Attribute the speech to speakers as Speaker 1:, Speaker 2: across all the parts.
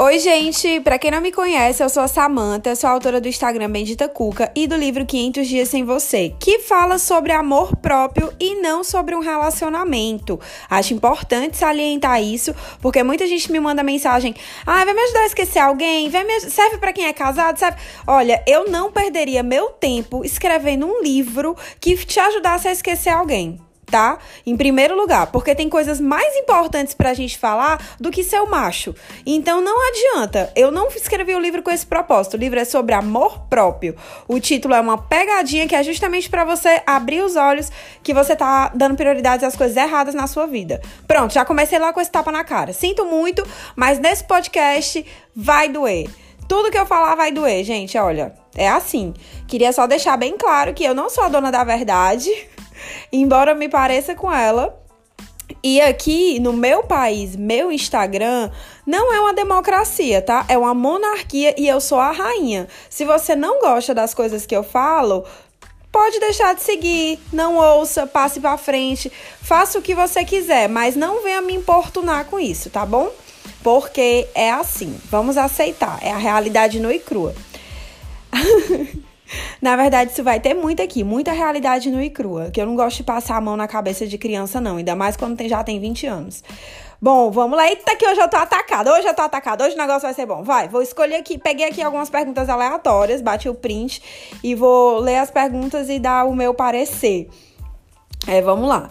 Speaker 1: Oi, gente! Pra quem não me conhece, eu sou a Samantha, sou autora do Instagram Bendita Cuca e do livro 500 Dias Sem Você, que fala sobre amor próprio e não sobre um relacionamento. Acho importante salientar isso, porque muita gente me manda mensagem: ah, vai me ajudar a esquecer alguém? Vai me... Serve para quem é casado? Serve? Olha, eu não perderia meu tempo escrevendo um livro que te ajudasse a esquecer alguém tá? Em primeiro lugar, porque tem coisas mais importantes pra gente falar do que ser o macho. Então não adianta. Eu não escrevi o livro com esse propósito. O livro é sobre amor próprio. O título é uma pegadinha que é justamente para você abrir os olhos que você tá dando prioridades às coisas erradas na sua vida. Pronto, já comecei lá com esse tapa na cara. Sinto muito, mas nesse podcast vai doer. Tudo que eu falar vai doer, gente. Olha, é assim. Queria só deixar bem claro que eu não sou a dona da verdade embora me pareça com ela. E aqui no meu país, meu Instagram, não é uma democracia, tá? É uma monarquia e eu sou a rainha. Se você não gosta das coisas que eu falo, pode deixar de seguir, não ouça, passe para frente, faça o que você quiser, mas não venha me importunar com isso, tá bom? Porque é assim, vamos aceitar, é a realidade nua e crua. Na verdade, isso vai ter muito aqui, muita realidade nua e crua, que eu não gosto de passar a mão na cabeça de criança, não, ainda mais quando tem, já tem 20 anos. Bom, vamos lá. Eita, que hoje eu tô atacada. Hoje eu tô atacada. Hoje o negócio vai ser bom. Vai, vou escolher aqui. Peguei aqui algumas perguntas aleatórias, bati o print e vou ler as perguntas e dar o meu parecer. É, vamos lá.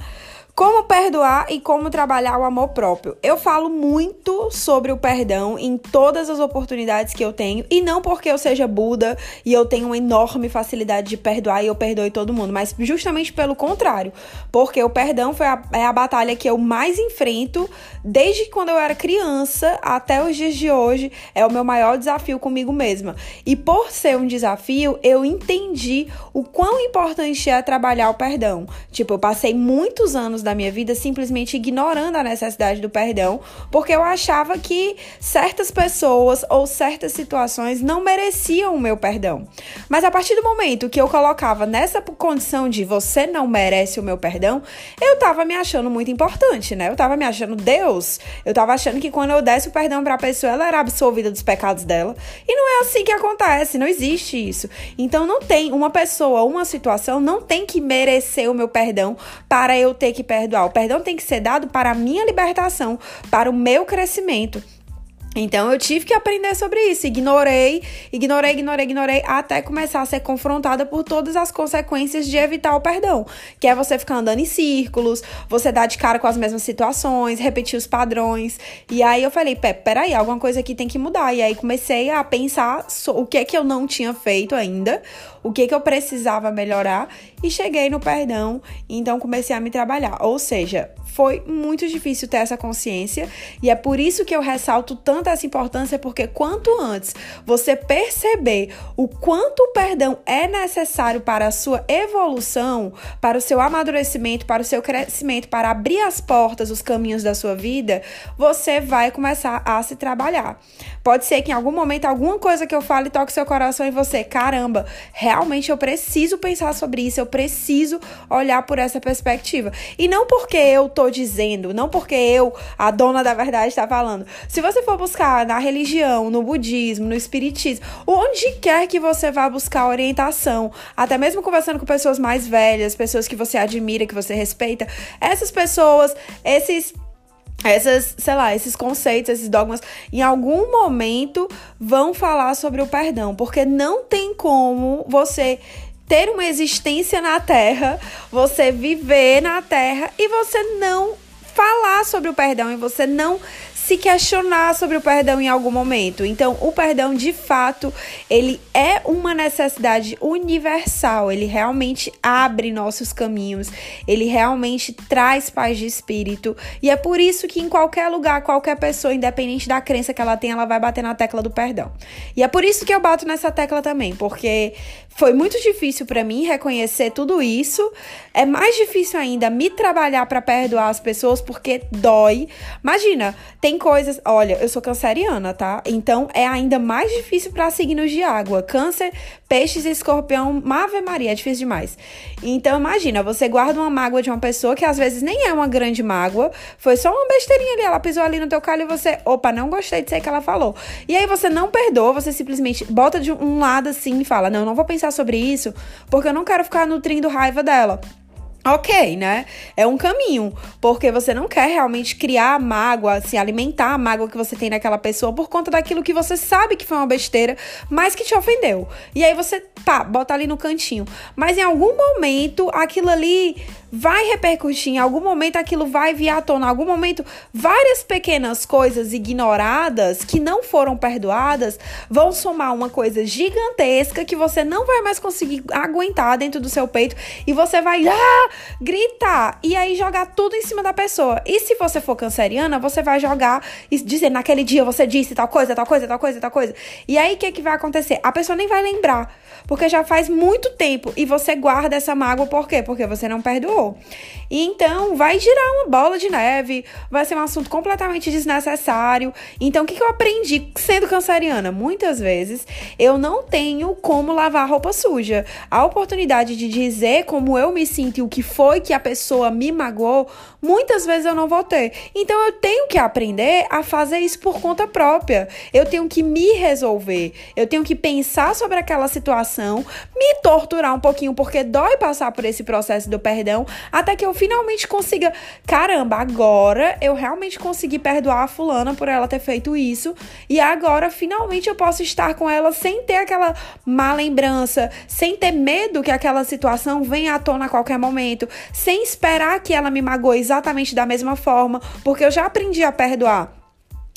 Speaker 1: Como perdoar e como trabalhar o amor próprio. Eu falo muito sobre o perdão em todas as oportunidades que eu tenho, e não porque eu seja Buda e eu tenho uma enorme facilidade de perdoar e eu perdoe todo mundo, mas justamente pelo contrário, porque o perdão foi a, é a batalha que eu mais enfrento desde quando eu era criança até os dias de hoje. É o meu maior desafio comigo mesma. E por ser um desafio, eu entendi o quão importante é trabalhar o perdão. Tipo, eu passei muitos anos da minha vida simplesmente ignorando a necessidade do perdão, porque eu achava que certas pessoas ou certas situações não mereciam o meu perdão. Mas a partir do momento que eu colocava nessa condição de você não merece o meu perdão, eu tava me achando muito importante, né? Eu tava me achando Deus. Eu tava achando que quando eu desse o perdão para a pessoa, ela era absolvida dos pecados dela. E não é assim que acontece, não existe isso. Então não tem uma pessoa, uma situação não tem que merecer o meu perdão para eu ter que perdoar. O perdão tem que ser dado para a minha libertação, para o meu crescimento. Então eu tive que aprender sobre isso. Ignorei, ignorei, ignorei, ignorei, até começar a ser confrontada por todas as consequências de evitar o perdão. Que é você ficar andando em círculos, você dar de cara com as mesmas situações, repetir os padrões. E aí eu falei, Pé, peraí, alguma coisa aqui tem que mudar. E aí comecei a pensar o que é que eu não tinha feito ainda, o que é que eu precisava melhorar. E cheguei no perdão, então comecei a me trabalhar. Ou seja, foi muito difícil ter essa consciência e é por isso que eu ressalto tanto essa importância, porque quanto antes você perceber o quanto o perdão é necessário para a sua evolução, para o seu amadurecimento, para o seu crescimento, para abrir as portas, os caminhos da sua vida, você vai começar a se trabalhar. Pode ser que em algum momento alguma coisa que eu fale toque seu coração e você, caramba, realmente eu preciso pensar sobre isso, eu preciso olhar por essa perspectiva. E não porque eu tô dizendo, não porque eu, a dona da verdade, está falando. Se você for buscar na religião, no budismo, no espiritismo, onde quer que você vá buscar orientação, até mesmo conversando com pessoas mais velhas, pessoas que você admira, que você respeita, essas pessoas, esses essas, sei lá, esses conceitos, esses dogmas, em algum momento vão falar sobre o perdão, porque não tem como você ter uma existência na Terra, você viver na Terra e você não falar sobre o perdão e você não se questionar sobre o perdão em algum momento. Então, o perdão, de fato, ele é uma necessidade universal. Ele realmente abre nossos caminhos. Ele realmente traz paz de espírito. E é por isso que em qualquer lugar, qualquer pessoa, independente da crença que ela tem, ela vai bater na tecla do perdão. E é por isso que eu bato nessa tecla também, porque foi muito difícil para mim reconhecer tudo isso. É mais difícil ainda me trabalhar para perdoar as pessoas porque dói. Imagina, tem coisas. Olha, eu sou canceriana, tá? Então é ainda mais difícil para signos de água. Câncer, peixes escorpião, Ave Maria, é difícil demais. Então imagina, você guarda uma mágoa de uma pessoa que às vezes nem é uma grande mágoa, foi só uma besteirinha ali, ela pisou ali no teu calho e você, opa, não gostei de ser que ela falou. E aí você não perdoa, você simplesmente bota de um lado assim e fala: "Não, não vou pensar sobre isso, porque eu não quero ficar nutrindo raiva dela". Ok, né? É um caminho, porque você não quer realmente criar mágoa, se alimentar a mágoa que você tem naquela pessoa por conta daquilo que você sabe que foi uma besteira, mas que te ofendeu. E aí você, pá, bota ali no cantinho. Mas em algum momento aquilo ali vai repercutir, em algum momento aquilo vai vir à tona, em algum momento várias pequenas coisas ignoradas que não foram perdoadas vão somar uma coisa gigantesca que você não vai mais conseguir aguentar dentro do seu peito e você vai ah, gritar e aí jogar tudo em cima da pessoa. E se você for canceriana, você vai jogar e dizer naquele dia você disse tal coisa, tal coisa, tal coisa, tal coisa. E aí o que, que vai acontecer? A pessoa nem vai lembrar, porque já faz muito tempo e você guarda essa mágoa por quê? Porque você não perdoou e então vai girar uma bola de neve, vai ser um assunto completamente desnecessário. Então, o que, que eu aprendi sendo canceriana? Muitas vezes eu não tenho como lavar roupa suja. A oportunidade de dizer como eu me sinto e o que foi que a pessoa me magoou, muitas vezes eu não vou ter. Então, eu tenho que aprender a fazer isso por conta própria. Eu tenho que me resolver. Eu tenho que pensar sobre aquela situação, me torturar um pouquinho, porque dói passar por esse processo do perdão até que eu finalmente consiga, caramba, agora eu realmente consegui perdoar a fulana por ela ter feito isso e agora finalmente eu posso estar com ela sem ter aquela má lembrança, sem ter medo que aquela situação venha à tona a qualquer momento, sem esperar que ela me magoe exatamente da mesma forma, porque eu já aprendi a perdoar.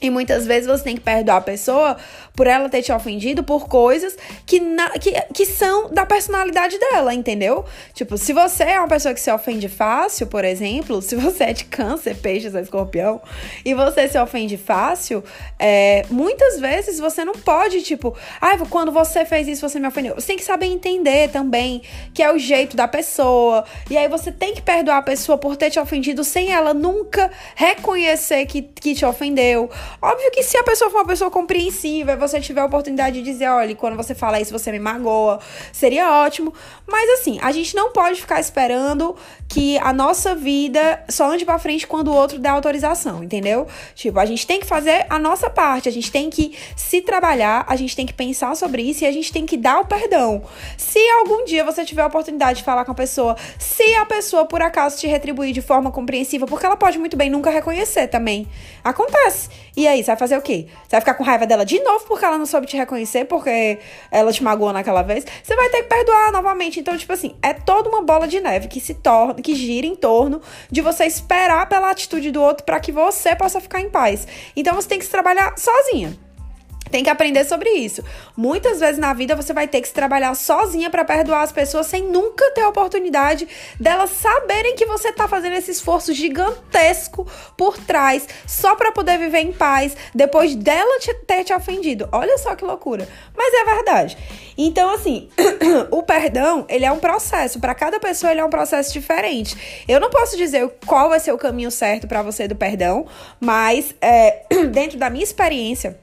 Speaker 1: E muitas vezes você tem que perdoar a pessoa por ela ter te ofendido por coisas que, na, que, que são da personalidade dela, entendeu? Tipo, se você é uma pessoa que se ofende fácil, por exemplo, se você é de câncer, peixes, escorpião, e você se ofende fácil, é, muitas vezes você não pode, tipo, ah, quando você fez isso, você me ofendeu. Você tem que saber entender também que é o jeito da pessoa. E aí você tem que perdoar a pessoa por ter te ofendido sem ela nunca reconhecer que, que te ofendeu Óbvio que se a pessoa for uma pessoa compreensiva, você tiver a oportunidade de dizer, olha, quando você fala isso, você me magoa, seria ótimo. Mas assim, a gente não pode ficar esperando que a nossa vida só ande pra frente quando o outro der autorização, entendeu? Tipo, a gente tem que fazer a nossa parte, a gente tem que se trabalhar, a gente tem que pensar sobre isso e a gente tem que dar o perdão. Se algum dia você tiver a oportunidade de falar com a pessoa, se a pessoa por acaso te retribuir de forma compreensiva, porque ela pode muito bem nunca reconhecer também. Acontece. E aí, você vai fazer o quê? Você vai ficar com raiva dela de novo porque ela não soube te reconhecer, porque ela te magoou naquela vez? Você vai ter que perdoar novamente. Então, tipo assim, é toda uma bola de neve que se torna, que gira em torno de você esperar pela atitude do outro para que você possa ficar em paz. Então, você tem que se trabalhar sozinha. Tem que aprender sobre isso. Muitas vezes na vida você vai ter que se trabalhar sozinha para perdoar as pessoas sem nunca ter a oportunidade delas saberem que você tá fazendo esse esforço gigantesco por trás só para poder viver em paz depois dela te, ter te ofendido. Olha só que loucura. Mas é verdade. Então assim, o perdão, ele é um processo, para cada pessoa ele é um processo diferente. Eu não posso dizer qual vai ser o caminho certo para você do perdão, mas é, dentro da minha experiência,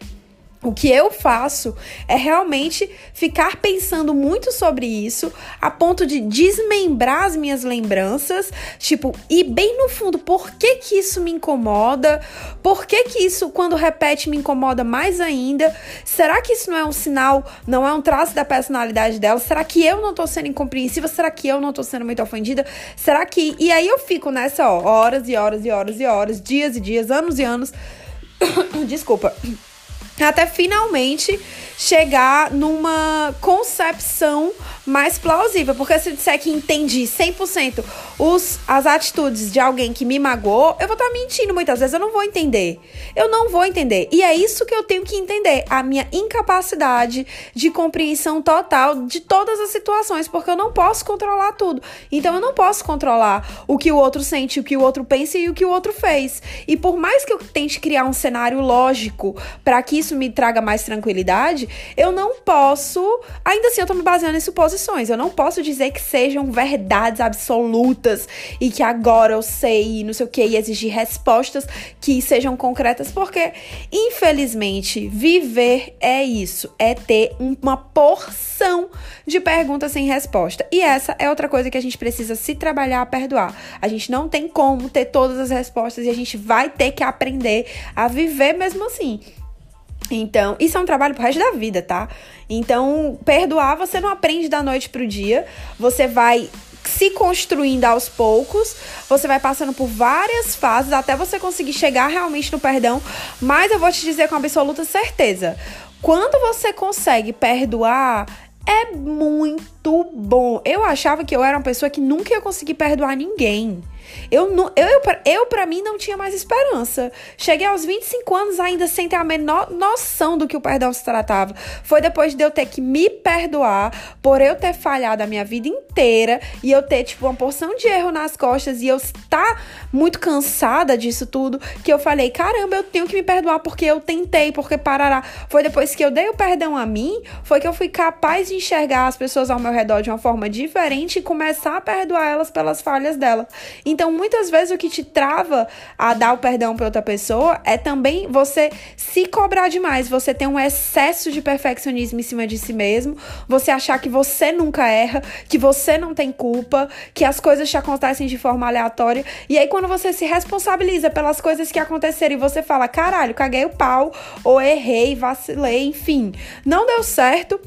Speaker 1: o que eu faço é realmente ficar pensando muito sobre isso, a ponto de desmembrar as minhas lembranças, tipo, e bem no fundo, por que que isso me incomoda? Por que que isso, quando repete, me incomoda mais ainda? Será que isso não é um sinal, não é um traço da personalidade dela? Será que eu não tô sendo incompreensiva? Será que eu não tô sendo muito ofendida? Será que. E aí eu fico nessa, ó, horas e horas e horas e horas, dias e dias, anos e anos. Desculpa até finalmente chegar numa concepção mais plausível. Porque se eu disser que entendi 100% os, as atitudes de alguém que me magoou, eu vou estar mentindo muitas vezes. Eu não vou entender. Eu não vou entender. E é isso que eu tenho que entender. A minha incapacidade de compreensão total de todas as situações. Porque eu não posso controlar tudo. Então eu não posso controlar o que o outro sente, o que o outro pensa e o que o outro fez. E por mais que eu tente criar um cenário lógico para que isso me traga mais tranquilidade, eu não posso. Ainda assim, eu tô me baseando em suposições. Eu não posso dizer que sejam verdades absolutas e que agora eu sei, não sei o que, e exigir respostas que sejam concretas, porque, infelizmente, viver é isso, é ter uma porção de perguntas sem resposta. E essa é outra coisa que a gente precisa se trabalhar a perdoar. A gente não tem como ter todas as respostas e a gente vai ter que aprender a viver mesmo assim. Então, isso é um trabalho pro resto da vida, tá? Então, perdoar você não aprende da noite pro dia. Você vai se construindo aos poucos, você vai passando por várias fases até você conseguir chegar realmente no perdão. Mas eu vou te dizer com absoluta certeza: quando você consegue perdoar, é muito bom. Eu achava que eu era uma pessoa que nunca ia conseguir perdoar ninguém. Eu, eu, eu, eu para mim, não tinha mais esperança. Cheguei aos 25 anos ainda sem ter a menor noção do que o perdão se tratava. Foi depois de eu ter que me perdoar por eu ter falhado a minha vida inteira e eu ter, tipo, uma porção de erro nas costas e eu estar muito cansada disso tudo que eu falei: caramba, eu tenho que me perdoar porque eu tentei, porque parará. Foi depois que eu dei o perdão a mim, foi que eu fui capaz de enxergar as pessoas ao meu redor de uma forma diferente e começar a perdoar elas pelas falhas dela. Então, muitas vezes o que te trava a dar o perdão para outra pessoa é também você se cobrar demais, você ter um excesso de perfeccionismo em cima de si mesmo, você achar que você nunca erra, que você não tem culpa, que as coisas te acontecem de forma aleatória. E aí quando você se responsabiliza pelas coisas que aconteceram e você fala, caralho, caguei o pau, ou errei, vacilei, enfim, não deu certo,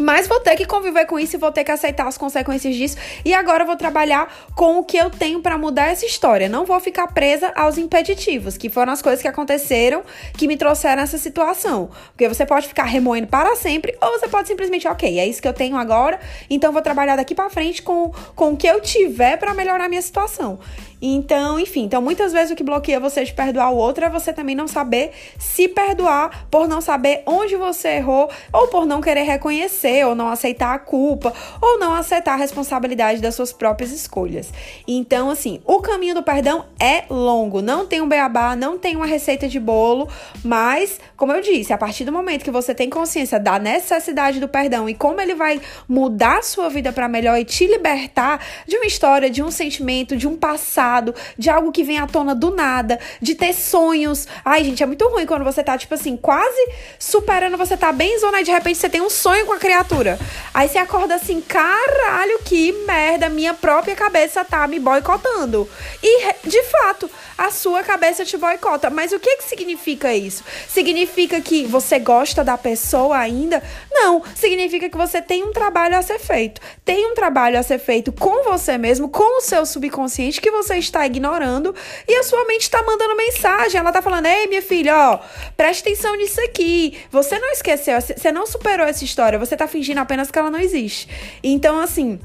Speaker 1: mas vou ter que conviver com isso e vou ter que aceitar as consequências disso. E agora vou trabalhar com o que eu tenho para mudar essa história. Não vou ficar presa aos impeditivos, que foram as coisas que aconteceram que me trouxeram essa situação. Porque você pode ficar remoendo para sempre, ou você pode simplesmente, ok, é isso que eu tenho agora, então vou trabalhar daqui para frente com, com o que eu tiver para melhorar a minha situação. Então, enfim, então muitas vezes o que bloqueia você de perdoar o outro é você também não saber se perdoar por não saber onde você errou, ou por não querer reconhecer, ou não aceitar a culpa, ou não aceitar a responsabilidade das suas próprias escolhas. Então, assim, o caminho do perdão é longo, não tem um beabá, não tem uma receita de bolo, mas, como eu disse, a partir do momento que você tem consciência da necessidade do perdão e como ele vai mudar a sua vida para melhor e te libertar de uma história, de um sentimento, de um passado passado, de algo que vem à tona do nada, de ter sonhos. Ai, gente, é muito ruim quando você tá, tipo assim, quase superando, você tá bem zona e de repente você tem um sonho com a criatura. Aí você acorda assim, caralho, que merda, minha própria cabeça tá me boicotando. E, de fato, a sua cabeça te boicota. Mas o que que significa isso? Significa que você gosta da pessoa ainda? Não, significa que você tem um trabalho a ser feito. Tem um trabalho a ser feito com você mesmo, com o seu subconsciente que você está ignorando e a sua mente está mandando mensagem. Ela está falando: Ei, minha filha, ó, preste atenção nisso aqui. Você não esqueceu, você não superou essa história, você está fingindo apenas que ela não existe. Então, assim.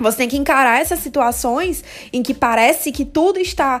Speaker 1: Você tem que encarar essas situações em que parece que tudo está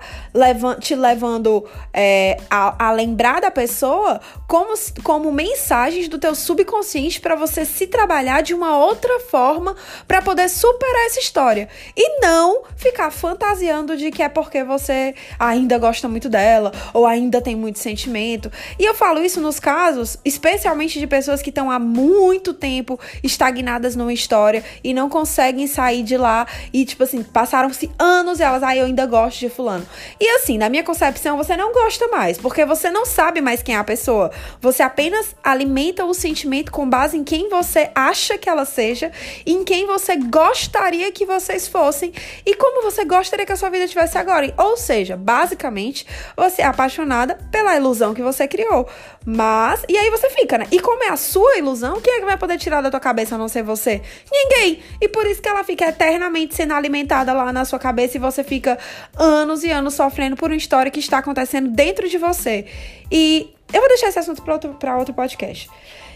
Speaker 1: te levando é, a, a, lembrar da pessoa como, como mensagens do teu subconsciente para você se trabalhar de uma outra forma para poder superar essa história. E não ficar fantasiando de que é porque você ainda gosta muito dela ou ainda tem muito sentimento. E eu falo isso nos casos, especialmente de pessoas que estão há muito tempo estagnadas numa história e não conseguem sair de lá e, tipo assim, passaram-se anos e elas, ah, eu ainda gosto de fulano. E assim, na minha concepção, você não gosta mais, porque você não sabe mais quem é a pessoa. Você apenas alimenta o sentimento com base em quem você acha que ela seja, em quem você gostaria que vocês fossem e como você gostaria que a sua vida tivesse agora. Ou seja, basicamente, você é apaixonada pela ilusão que você criou. Mas, e aí você fica, né? E como é a sua ilusão, quem é que vai poder tirar da tua cabeça a não ser você? Ninguém. E por isso que ela fica eternamente sendo alimentada lá na sua cabeça e você fica anos e anos sofrendo por uma história que está acontecendo dentro de você. E eu vou deixar esse assunto para outro, outro podcast.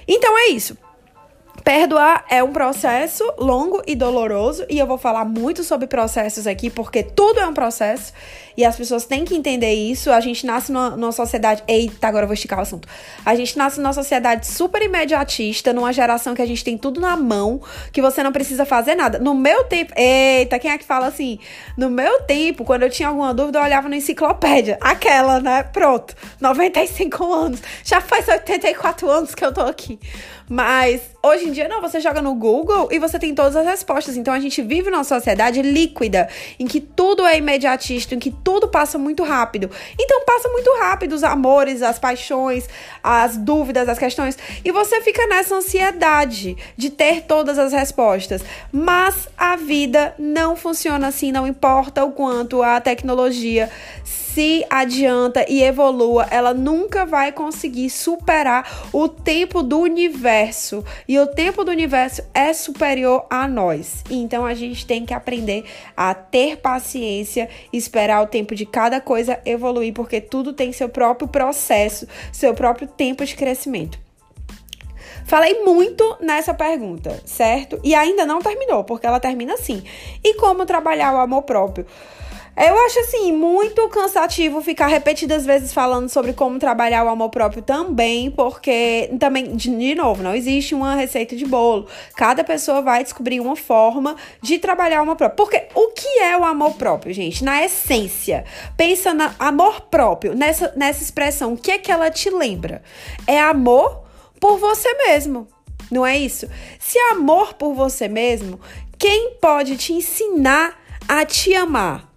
Speaker 1: Então é isso. Perdoar é um processo longo e doloroso, e eu vou falar muito sobre processos aqui, porque tudo é um processo, e as pessoas têm que entender isso. A gente nasce numa, numa sociedade. Eita, agora eu vou esticar o assunto. A gente nasce numa sociedade super imediatista, numa geração que a gente tem tudo na mão, que você não precisa fazer nada. No meu tempo. Eita, quem é que fala assim? No meu tempo, quando eu tinha alguma dúvida, eu olhava na enciclopédia. Aquela, né? Pronto. 95 anos. Já faz 84 anos que eu tô aqui. Mas hoje em dia não, você joga no Google e você tem todas as respostas. Então a gente vive numa sociedade líquida, em que tudo é imediatista, em que tudo passa muito rápido. Então passa muito rápido os amores, as paixões, as dúvidas, as questões, e você fica nessa ansiedade de ter todas as respostas. Mas a vida não funciona assim, não importa o quanto a tecnologia se adianta e evolua, ela nunca vai conseguir superar o tempo do universo. E o tempo do universo é superior a nós. Então a gente tem que aprender a ter paciência, esperar o tempo de cada coisa evoluir, porque tudo tem seu próprio processo, seu próprio tempo de crescimento. Falei muito nessa pergunta, certo? E ainda não terminou, porque ela termina assim. E como trabalhar o amor próprio? Eu acho assim muito cansativo ficar repetidas vezes falando sobre como trabalhar o amor próprio também, porque também de, de novo, não existe uma receita de bolo. Cada pessoa vai descobrir uma forma de trabalhar o amor próprio. Porque o que é o amor próprio, gente? Na essência, pensa no amor próprio, nessa nessa expressão, o que é que ela te lembra? É amor por você mesmo. Não é isso? Se é amor por você mesmo, quem pode te ensinar a te amar?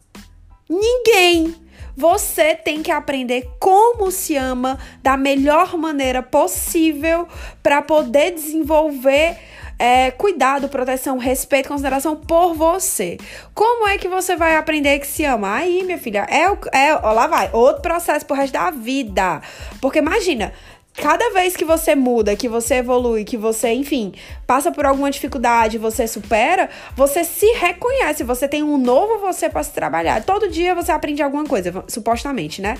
Speaker 1: Ninguém. Você tem que aprender como se ama da melhor maneira possível para poder desenvolver é, cuidado, proteção, respeito, consideração por você. Como é que você vai aprender que se ama? Aí, minha filha, é, é ó, lá vai, outro processo pro resto da vida. Porque imagina, cada vez que você muda, que você evolui, que você, enfim, passa por alguma dificuldade, você supera, você se reconhece, você tem um novo você para se trabalhar. Todo dia você aprende alguma coisa, supostamente, né?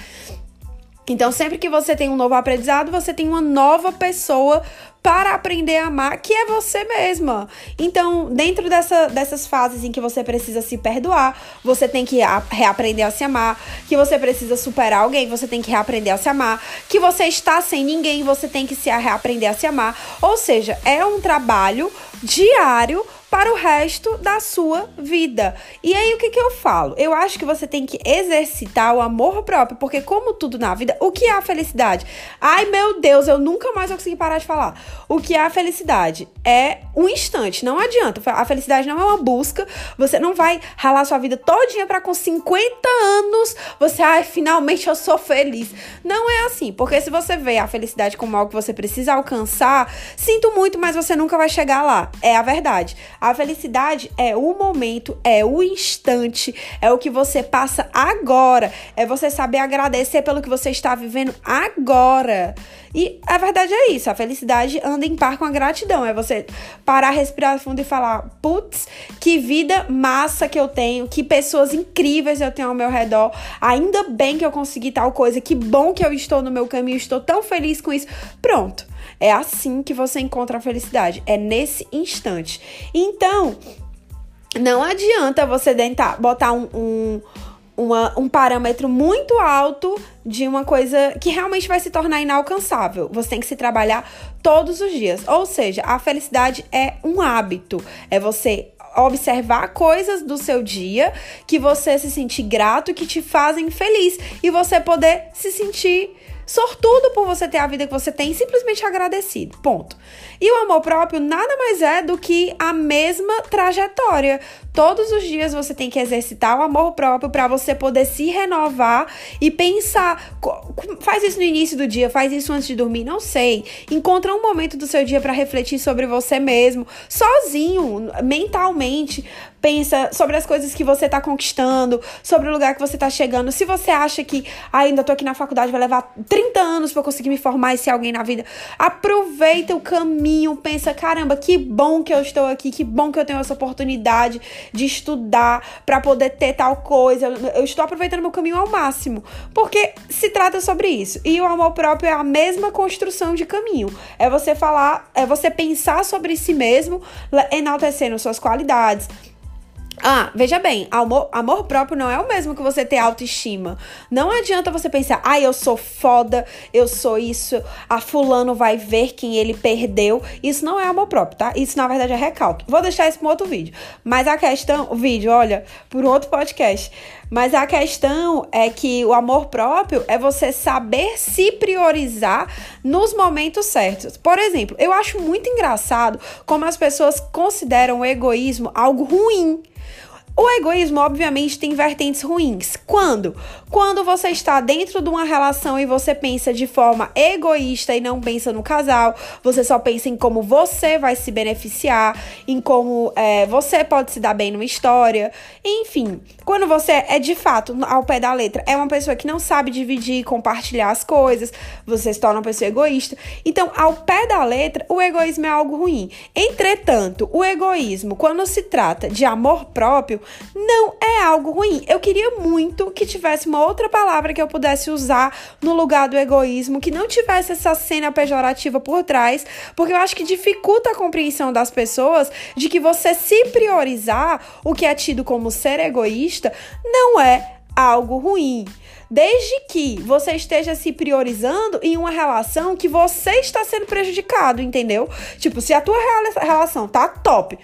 Speaker 1: Então, sempre que você tem um novo aprendizado, você tem uma nova pessoa para aprender a amar, que é você mesma. Então, dentro dessa, dessas fases em que você precisa se perdoar, você tem que reaprender a se amar, que você precisa superar alguém, você tem que reaprender a se amar, que você está sem ninguém, você tem que se reaprender a se amar. Ou seja, é um trabalho diário para o resto da sua vida. E aí, o que, que eu falo? Eu acho que você tem que exercitar o amor próprio, porque, como tudo na vida, o que é a felicidade? Ai, meu Deus, eu nunca mais vou conseguir parar de falar. O que é a felicidade? É um instante, não adianta. A felicidade não é uma busca, você não vai ralar sua vida todinha para com 50 anos você, ai, finalmente eu sou feliz. Não é assim, porque se você vê a felicidade como algo que você precisa alcançar, sinto muito, mas você nunca vai chegar lá. É a verdade. A felicidade é o momento, é o instante, é o que você passa agora, é você saber agradecer pelo que você está vivendo agora. E a verdade é isso, a felicidade anda em par com a gratidão, é você parar, respirar fundo e falar: "Putz, que vida massa que eu tenho, que pessoas incríveis eu tenho ao meu redor. Ainda bem que eu consegui tal coisa, que bom que eu estou no meu caminho, estou tão feliz com isso". Pronto. É assim que você encontra a felicidade, é nesse instante. Então, não adianta você tentar botar um, um, uma, um parâmetro muito alto de uma coisa que realmente vai se tornar inalcançável. Você tem que se trabalhar todos os dias. Ou seja, a felicidade é um hábito. É você observar coisas do seu dia que você se sentir grato, que te fazem feliz e você poder se sentir sortudo por você ter a vida que você tem, simplesmente agradecido. Ponto. E o amor próprio nada mais é do que a mesma trajetória. Todos os dias você tem que exercitar o amor próprio para você poder se renovar e pensar. Faz isso no início do dia, faz isso antes de dormir, não sei. Encontra um momento do seu dia para refletir sobre você mesmo, sozinho, mentalmente. Pensa sobre as coisas que você tá conquistando, sobre o lugar que você tá chegando. Se você acha que ah, ainda tô aqui na faculdade, vai levar 30 anos para conseguir me formar e ser alguém na vida, aproveita o caminho, pensa, caramba, que bom que eu estou aqui, que bom que eu tenho essa oportunidade de estudar para poder ter tal coisa. Eu estou aproveitando meu caminho ao máximo, porque se trata sobre isso. E o amor próprio é a mesma construção de caminho. É você falar, é você pensar sobre si mesmo, enaltecendo suas qualidades, Ah, veja bem, amor, amor próprio não é o mesmo que você ter autoestima. Não adianta você pensar, ah, eu sou foda, eu sou isso, a fulano vai ver quem ele perdeu. Isso não é amor próprio, tá? Isso na verdade é recalque. Vou deixar isso para outro vídeo. Mas a questão, o vídeo, olha, por outro podcast. Mas a questão é que o amor próprio é você saber se priorizar nos momentos certos. Por exemplo, eu acho muito engraçado como as pessoas consideram o egoísmo algo ruim. O egoísmo, obviamente, tem vertentes ruins. Quando? Quando você está dentro de uma relação e você pensa de forma egoísta e não pensa no casal, você só pensa em como você vai se beneficiar, em como é, você pode se dar bem numa história. Enfim, quando você é de fato, ao pé da letra, é uma pessoa que não sabe dividir compartilhar as coisas, você se torna uma pessoa egoísta. Então, ao pé da letra, o egoísmo é algo ruim. Entretanto, o egoísmo, quando se trata de amor próprio, não é algo ruim. Eu queria muito que tivesse uma outra palavra que eu pudesse usar no lugar do egoísmo, que não tivesse essa cena pejorativa por trás, porque eu acho que dificulta a compreensão das pessoas de que você se priorizar o que é tido como ser egoísta não é algo ruim. Desde que você esteja se priorizando em uma relação que você está sendo prejudicado, entendeu? Tipo, se a tua relação tá top,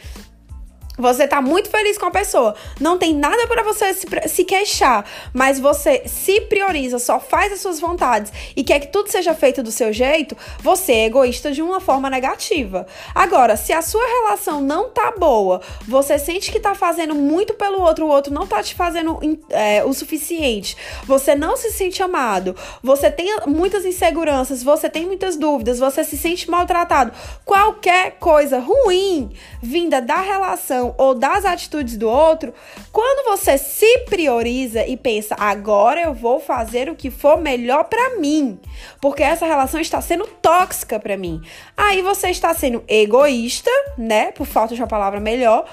Speaker 1: você tá muito feliz com a pessoa. Não tem nada para você se, se, queixar. Mas você se prioriza, só faz as suas vontades e quer que tudo seja feito do seu jeito. Você é egoísta de uma forma negativa. Agora, se a sua relação não tá boa, você sente que tá fazendo muito pelo outro, o outro não tá te fazendo é, o suficiente. Você não se sente amado. Você tem muitas inseguranças. Você tem muitas dúvidas. Você se sente maltratado. Qualquer coisa ruim vinda da relação ou das atitudes do outro, quando você se prioriza e pensa, agora eu vou fazer o que for melhor para mim, porque essa relação está sendo tóxica para mim. Aí você está sendo egoísta, né? Por falta de uma palavra melhor,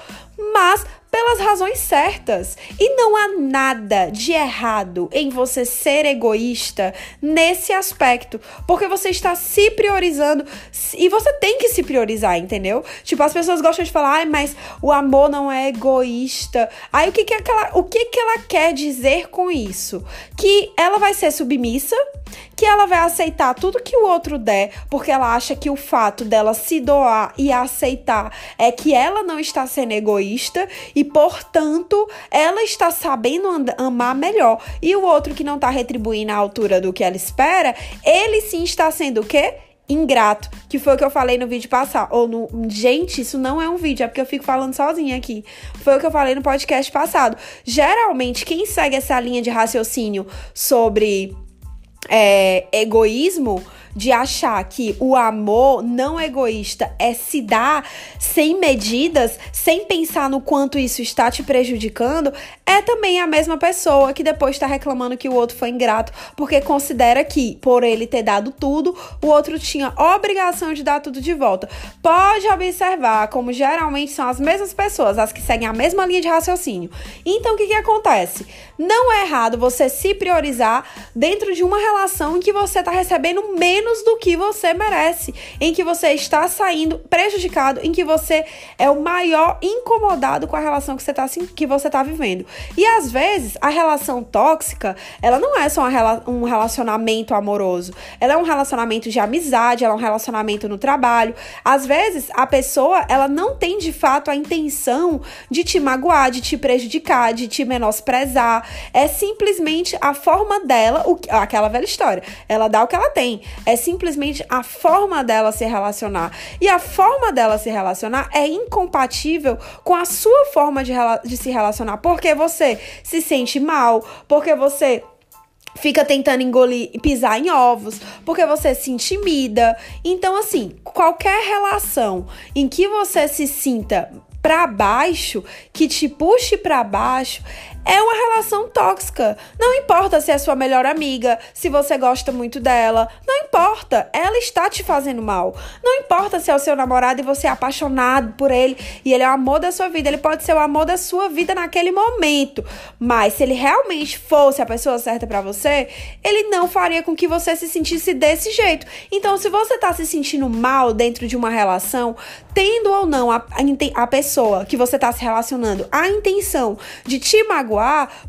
Speaker 1: mas pelas razões certas. E não há nada de errado em você ser egoísta nesse aspecto, porque você está se priorizando e você tem que se priorizar, entendeu? Tipo, as pessoas gostam de falar, ai, mas o amor não é egoísta. Aí o que que aquela, o que que ela quer dizer com isso? Que ela vai ser submissa que ela vai aceitar tudo que o outro der, porque ela acha que o fato dela se doar e aceitar é que ela não está sendo egoísta e, portanto, ela está sabendo amar melhor. E o outro que não está retribuindo à altura do que ela espera, ele sim está sendo o quê? ingrato, que foi o que eu falei no vídeo passado. Ou no. Gente, isso não é um vídeo, é porque eu fico falando sozinha aqui. Foi o que eu falei no podcast passado. Geralmente, quem segue essa linha de raciocínio sobre é, egoísmo de achar que o amor não egoísta é se dar sem medidas, sem pensar no quanto isso está te prejudicando, é também a mesma pessoa que depois está reclamando que o outro foi ingrato, porque considera que, por ele ter dado tudo, o outro tinha obrigação de dar tudo de volta. Pode observar como geralmente são as mesmas pessoas, as que seguem a mesma linha de raciocínio. Então, o que, que acontece? Não é errado você se priorizar dentro de uma relação em que você está recebendo menos do que você merece, em que você está saindo prejudicado, em que você é o maior incomodado com a relação que você está você tá vivendo. E às vezes a relação tóxica, ela não é só um relacionamento amoroso, ela é um relacionamento de amizade, ela é um relacionamento no trabalho. Às vezes a pessoa, ela não tem de fato a intenção de te magoar, de te prejudicar, de te menosprezar. É simplesmente a forma dela, o, aquela velha história. Ela dá o que ela tem. É simplesmente a forma dela se relacionar. E a forma dela se relacionar é incompatível com a sua forma de, de se relacionar. Porque você se sente mal, porque você fica tentando engolir e pisar em ovos, porque você se intimida. Então, assim, qualquer relação em que você se sinta para baixo, que te puxe para baixo, é uma relação tóxica. Não importa se é sua melhor amiga, se você gosta muito dela, não importa, ela está te fazendo mal. Não importa se é o seu namorado e você é apaixonado por ele e ele é o amor da sua vida, ele pode ser o amor da sua vida naquele momento, mas se ele realmente fosse a pessoa certa para você, ele não faria com que você se sentisse desse jeito. Então, se você tá se sentindo mal dentro de uma relação, tendo ou não a, a, a pessoa que você tá se relacionando a intenção de te magoar,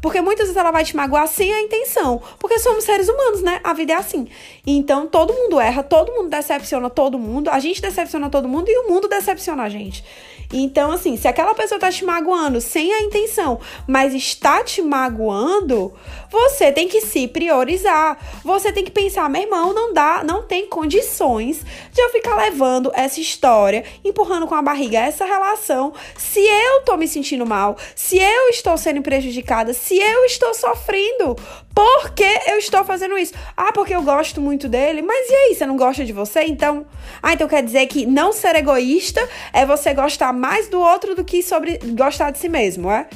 Speaker 1: porque muitas vezes ela vai te magoar sem a intenção, porque somos seres humanos, né? A vida é assim. Então, todo mundo erra, todo mundo decepciona todo mundo, a gente decepciona todo mundo e o mundo decepciona a gente. Então, assim, se aquela pessoa tá te magoando sem a intenção, mas está te magoando, você tem que se priorizar. Você tem que pensar, meu irmão, não dá, não tem condições de eu ficar levando essa história, empurrando com a barriga essa relação, se eu tô me sentindo mal, se eu estou sendo prejudicada, se eu estou sofrendo. Por que eu estou fazendo isso? Ah, porque eu gosto muito dele. Mas e aí, você não gosta de você? Então, ah, então quer dizer que não ser egoísta é você gostar mais do outro do que sobre gostar de si mesmo, é?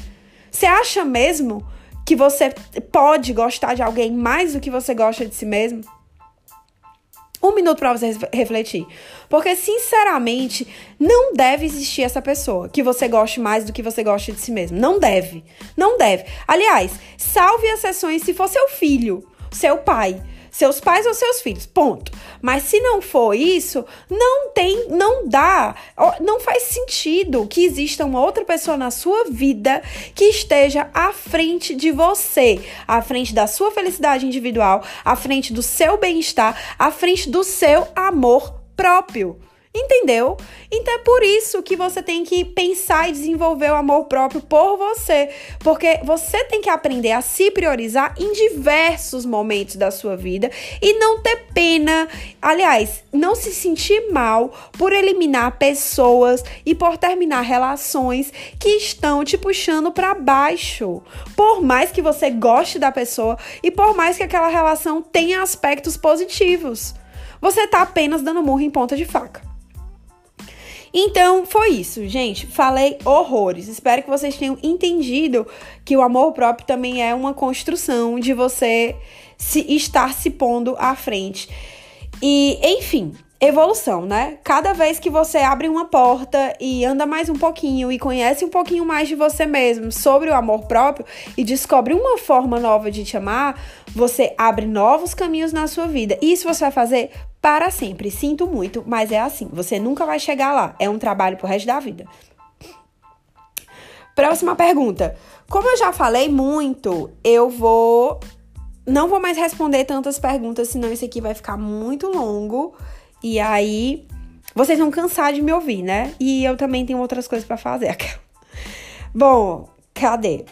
Speaker 1: Você acha mesmo que você pode gostar de alguém mais do que você gosta de si mesmo? Um minuto para você refletir. Porque, sinceramente, não deve existir essa pessoa que você goste mais do que você gosta de si mesmo. Não deve. Não deve. Aliás, salve as sessões se for seu filho, seu pai seus pais ou seus filhos, ponto. Mas se não for isso, não tem, não dá, não faz sentido que exista uma outra pessoa na sua vida que esteja à frente de você, à frente da sua felicidade individual, à frente do seu bem-estar, à frente do seu amor próprio. Entendeu? Então é por isso que você tem que pensar e desenvolver o amor próprio por você, porque você tem que aprender a se priorizar em diversos momentos da sua vida e não ter pena, aliás, não se sentir mal por eliminar pessoas e por terminar relações que estão te puxando para baixo. Por mais que você goste da pessoa e por mais que aquela relação tenha aspectos positivos, você tá apenas dando murro em ponta de faca. Então, foi isso, gente. Falei horrores. Espero que vocês tenham entendido que o amor próprio também é uma construção de você se estar se pondo à frente. E, enfim, evolução, né? Cada vez que você abre uma porta e anda mais um pouquinho e conhece um pouquinho mais de você mesmo sobre o amor próprio e descobre uma forma nova de te amar, você abre novos caminhos na sua vida. E isso você vai fazer para sempre. Sinto muito, mas é assim. Você nunca vai chegar lá. É um trabalho pro resto da vida. Próxima pergunta. Como eu já falei muito, eu vou. Não vou mais responder tantas perguntas, senão isso aqui vai ficar muito longo. E aí, vocês vão cansar de me ouvir, né? E eu também tenho outras coisas para fazer. Bom, cadê?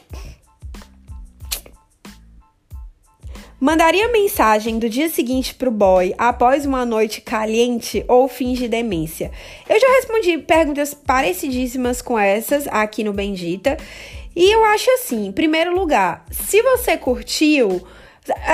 Speaker 1: Mandaria mensagem do dia seguinte pro boy após uma noite caliente ou finge demência? Eu já respondi perguntas parecidíssimas com essas aqui no Bendita. E eu acho assim, em primeiro lugar, se você curtiu,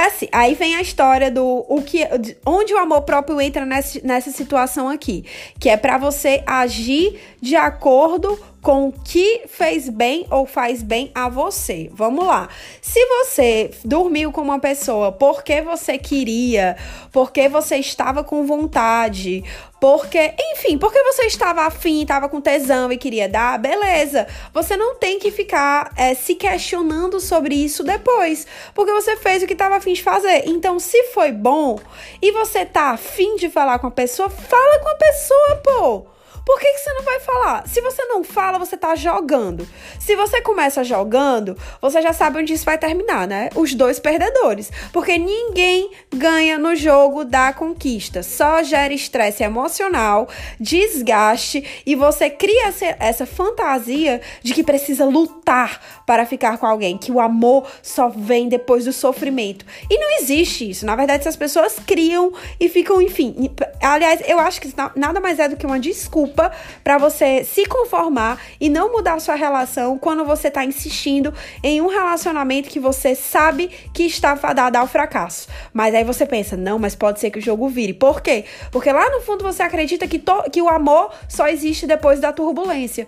Speaker 1: Assim, aí vem a história do o que, onde o amor próprio entra nessa, nessa situação aqui, que é para você agir de acordo com o que fez bem ou faz bem a você. Vamos lá. Se você dormiu com uma pessoa porque você queria, porque você estava com vontade, porque, enfim, porque você estava afim, estava com tesão e queria dar, beleza. Você não tem que ficar é, se questionando sobre isso depois, porque você fez o que estava afim de fazer. Então, se foi bom e você tá afim de falar com a pessoa, fala com a pessoa, pô. Por que, que você não vai falar? Se você não fala, você tá jogando. Se você começa jogando, você já sabe onde isso vai terminar, né? Os dois perdedores. Porque ninguém ganha no jogo da conquista. Só gera estresse emocional, desgaste e você cria essa fantasia de que precisa lutar para ficar com alguém, que o amor só vem depois do sofrimento. E não existe isso. Na verdade, essas pessoas criam e ficam, enfim. Aliás, eu acho que nada mais é do que uma desculpa desculpa para você se conformar e não mudar sua relação quando você tá insistindo em um relacionamento que você sabe que está fadado ao fracasso. Mas aí você pensa, não, mas pode ser que o jogo vire. Por quê? Porque lá no fundo você acredita que, que o amor só existe depois da turbulência.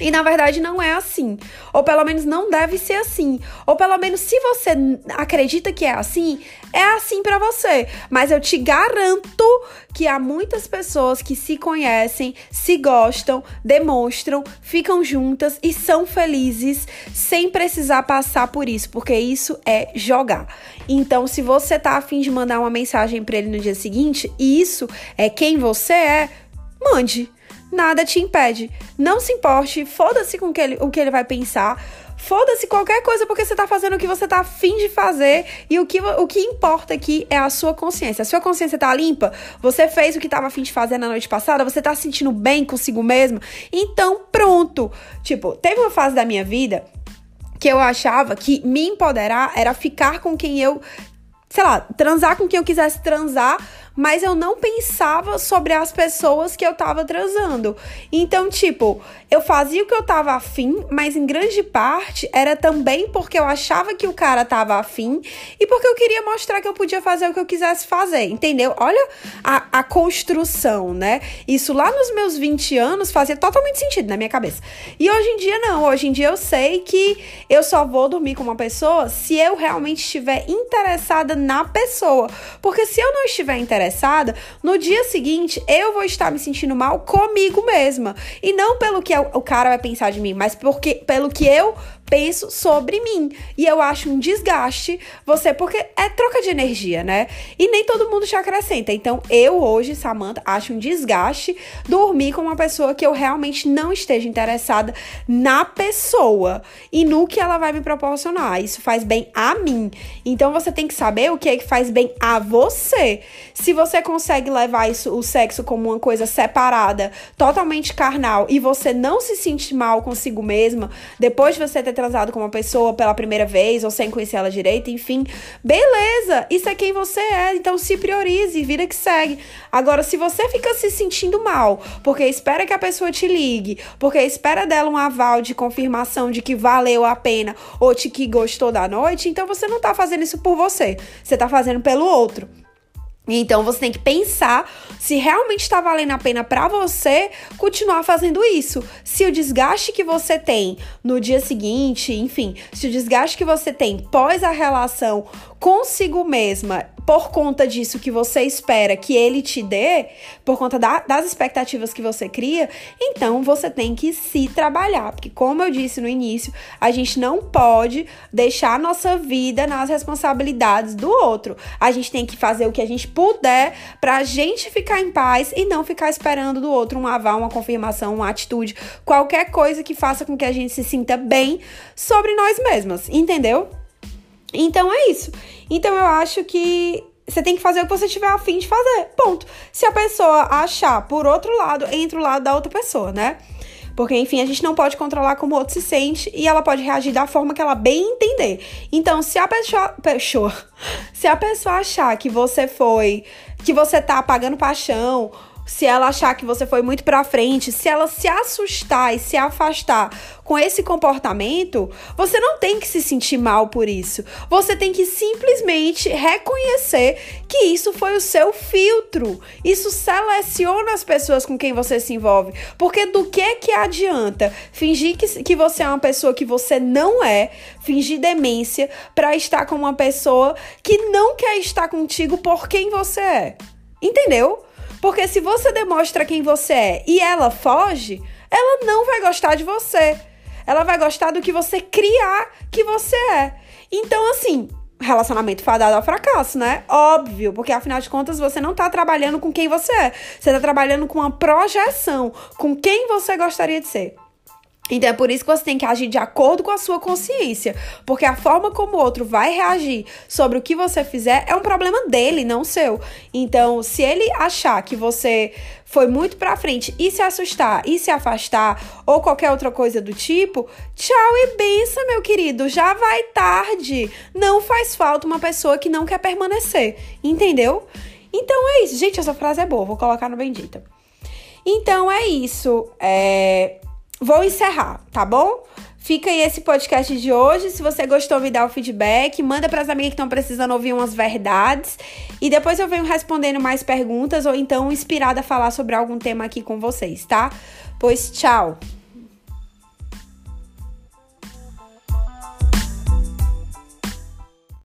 Speaker 1: E na verdade não é assim. Ou pelo menos não deve ser assim. Ou pelo menos se você acredita que é assim, é assim para você. Mas eu te garanto que há muitas pessoas que se conhecem, se gostam, demonstram, ficam juntas e são felizes sem precisar passar por isso, porque isso é jogar. Então, se você tá afim de mandar uma mensagem para ele no dia seguinte, e isso é quem você é, mande nada te impede. Não se importe, foda-se com que ele, o que ele vai pensar. Foda-se qualquer coisa porque você tá fazendo o que você tá afim de fazer e o que, o que importa aqui é a sua consciência. A sua consciência tá limpa, você fez o que tava afim de fazer na noite passada, você tá se sentindo bem consigo mesmo, então pronto. Tipo, teve uma fase da minha vida que eu achava que me empoderar era ficar com quem eu sei lá, transar com quem eu quisesse transar, mas eu não pensava sobre as pessoas que eu tava transando. Então, tipo, eu fazia o que eu tava afim, mas em grande parte era também porque eu achava que o cara tava afim e porque eu queria mostrar que eu podia fazer o que eu quisesse fazer, entendeu? Olha a, a construção, né? Isso lá nos meus 20 anos fazia totalmente sentido na minha cabeça. E hoje em dia não, hoje em dia eu sei que eu só vou dormir com uma pessoa se eu realmente estiver interessada na pessoa. Porque se eu não estiver interessada, no dia seguinte eu vou estar me sentindo mal comigo mesma. E não pelo que o cara vai pensar de mim, mas porque, pelo que eu penso sobre mim. E eu acho um desgaste você, porque é troca de energia, né? E nem todo mundo te acrescenta. Então, eu hoje, Samantha, acho um desgaste dormir com uma pessoa que eu realmente não esteja interessada na pessoa e no que ela vai me proporcionar. Isso faz bem a mim. Então, você tem que saber o que é que faz bem a você. Se você consegue levar isso, o sexo como uma coisa separada, totalmente carnal, e você não se sente mal consigo mesma, depois de você ter transado com uma pessoa pela primeira vez ou sem conhecer ela direito, enfim, beleza, isso é quem você é, então se priorize, vida que segue. Agora, se você fica se sentindo mal porque espera que a pessoa te ligue, porque espera dela um aval de confirmação de que valeu a pena ou de que gostou da noite, então você não tá fazendo isso por você, você tá fazendo pelo outro. Então você tem que pensar se realmente está valendo a pena para você continuar fazendo isso. Se o desgaste que você tem no dia seguinte, enfim, se o desgaste que você tem pós a relação consigo mesma por conta disso que você espera que ele te dê, por conta da, das expectativas que você cria, então você tem que se trabalhar. Porque, como eu disse no início, a gente não pode deixar nossa vida nas responsabilidades do outro. A gente tem que fazer o que a gente puder pra gente ficar em paz e não ficar esperando do outro um aval, uma confirmação, uma atitude, qualquer coisa que faça com que a gente se sinta bem sobre nós mesmas, entendeu? Então é isso. Então eu acho que você tem que fazer o que você tiver afim de fazer. Ponto. Se a pessoa achar por outro lado, entre o lado da outra pessoa, né? Porque, enfim, a gente não pode controlar como o outro se sente e ela pode reagir da forma que ela bem entender. Então, se a pessoa. pessoa se a pessoa achar que você foi. que você tá pagando paixão se ela achar que você foi muito pra frente, se ela se assustar e se afastar com esse comportamento, você não tem que se sentir mal por isso. Você tem que simplesmente reconhecer que isso foi o seu filtro. Isso seleciona as pessoas com quem você se envolve. Porque do que que adianta fingir que, que você é uma pessoa que você não é, fingir demência para estar com uma pessoa que não quer estar contigo por quem você é? Entendeu? Porque se você demonstra quem você é e ela foge, ela não vai gostar de você. Ela vai gostar do que você criar que você é. Então, assim, relacionamento fadado ao fracasso, né? Óbvio, porque afinal de contas você não tá trabalhando com quem você é. Você tá trabalhando com uma projeção, com quem você gostaria de ser. Então é por isso que você tem que agir de acordo com a sua consciência, porque a forma como o outro vai reagir sobre o que você fizer é um problema dele, não seu. Então, se ele achar que você foi muito pra frente e se assustar e se afastar ou qualquer outra coisa do tipo, tchau e benção, meu querido, já vai tarde. Não faz falta uma pessoa que não quer permanecer, entendeu? Então é isso. Gente, essa frase é boa, vou colocar no bendita. Então é isso. É vou encerrar, tá bom? Fica aí esse podcast de hoje. Se você gostou, me dá o feedback. Manda para as amigas que estão precisando ouvir umas verdades. E depois eu venho respondendo mais perguntas ou então inspirada a falar sobre algum tema aqui com vocês, tá? Pois tchau!